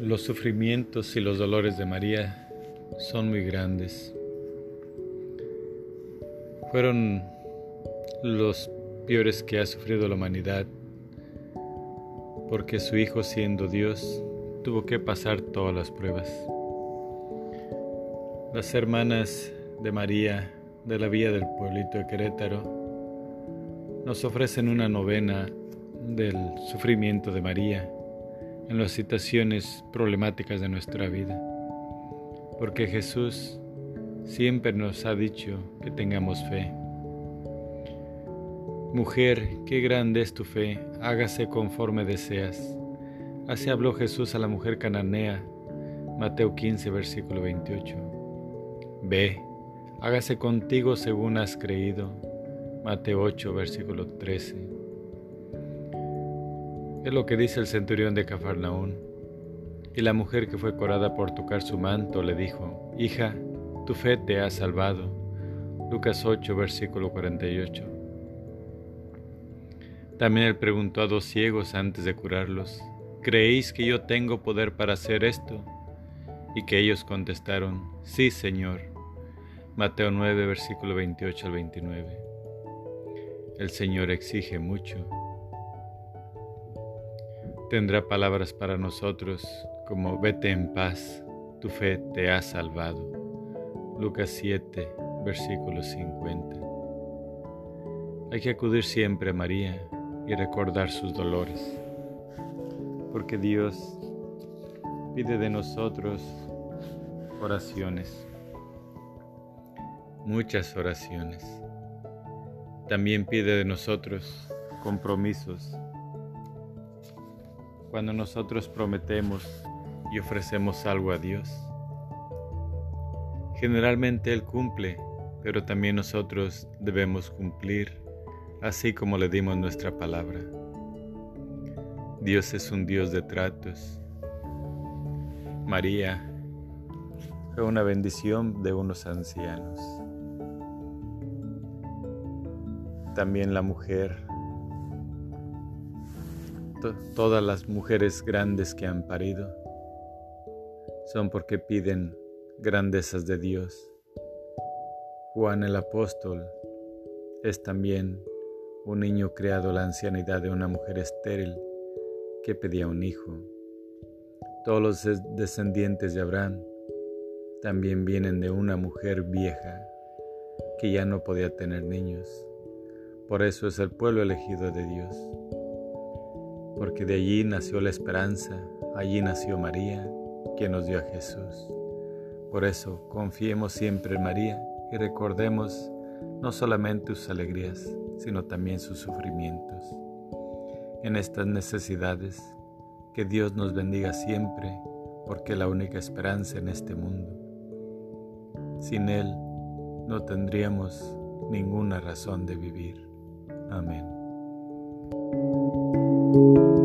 Los sufrimientos y los dolores de María son muy grandes. Fueron los peores que ha sufrido la humanidad, porque su Hijo siendo Dios tuvo que pasar todas las pruebas. Las hermanas de María de la Vía del Pueblito de Querétaro nos ofrecen una novena del sufrimiento de María en las situaciones problemáticas de nuestra vida. Porque Jesús siempre nos ha dicho que tengamos fe. Mujer, qué grande es tu fe, hágase conforme deseas. Así habló Jesús a la mujer cananea, Mateo 15, versículo 28. Ve, hágase contigo según has creído, Mateo 8, versículo 13. Es lo que dice el centurión de Cafarnaún. Y la mujer que fue corada por tocar su manto le dijo, Hija, tu fe te ha salvado. Lucas 8, versículo 48. También él preguntó a dos ciegos antes de curarlos, ¿creéis que yo tengo poder para hacer esto? Y que ellos contestaron, sí, Señor. Mateo 9, versículo 28 al 29. El Señor exige mucho tendrá palabras para nosotros como vete en paz, tu fe te ha salvado. Lucas 7, versículo 50. Hay que acudir siempre a María y recordar sus dolores, porque Dios pide de nosotros oraciones, muchas oraciones. También pide de nosotros compromisos cuando nosotros prometemos y ofrecemos algo a Dios. Generalmente Él cumple, pero también nosotros debemos cumplir, así como le dimos nuestra palabra. Dios es un Dios de tratos. María fue una bendición de unos ancianos. También la mujer todas las mujeres grandes que han parido son porque piden grandezas de Dios. Juan el apóstol es también un niño creado a la ancianidad de una mujer estéril que pedía un hijo. Todos los descendientes de Abraham también vienen de una mujer vieja que ya no podía tener niños. Por eso es el pueblo elegido de Dios porque de allí nació la esperanza, allí nació María, quien nos dio a Jesús. Por eso confiemos siempre en María y recordemos no solamente sus alegrías, sino también sus sufrimientos. En estas necesidades, que Dios nos bendiga siempre, porque la única esperanza en este mundo. Sin Él no tendríamos ninguna razón de vivir. Amén. Thank you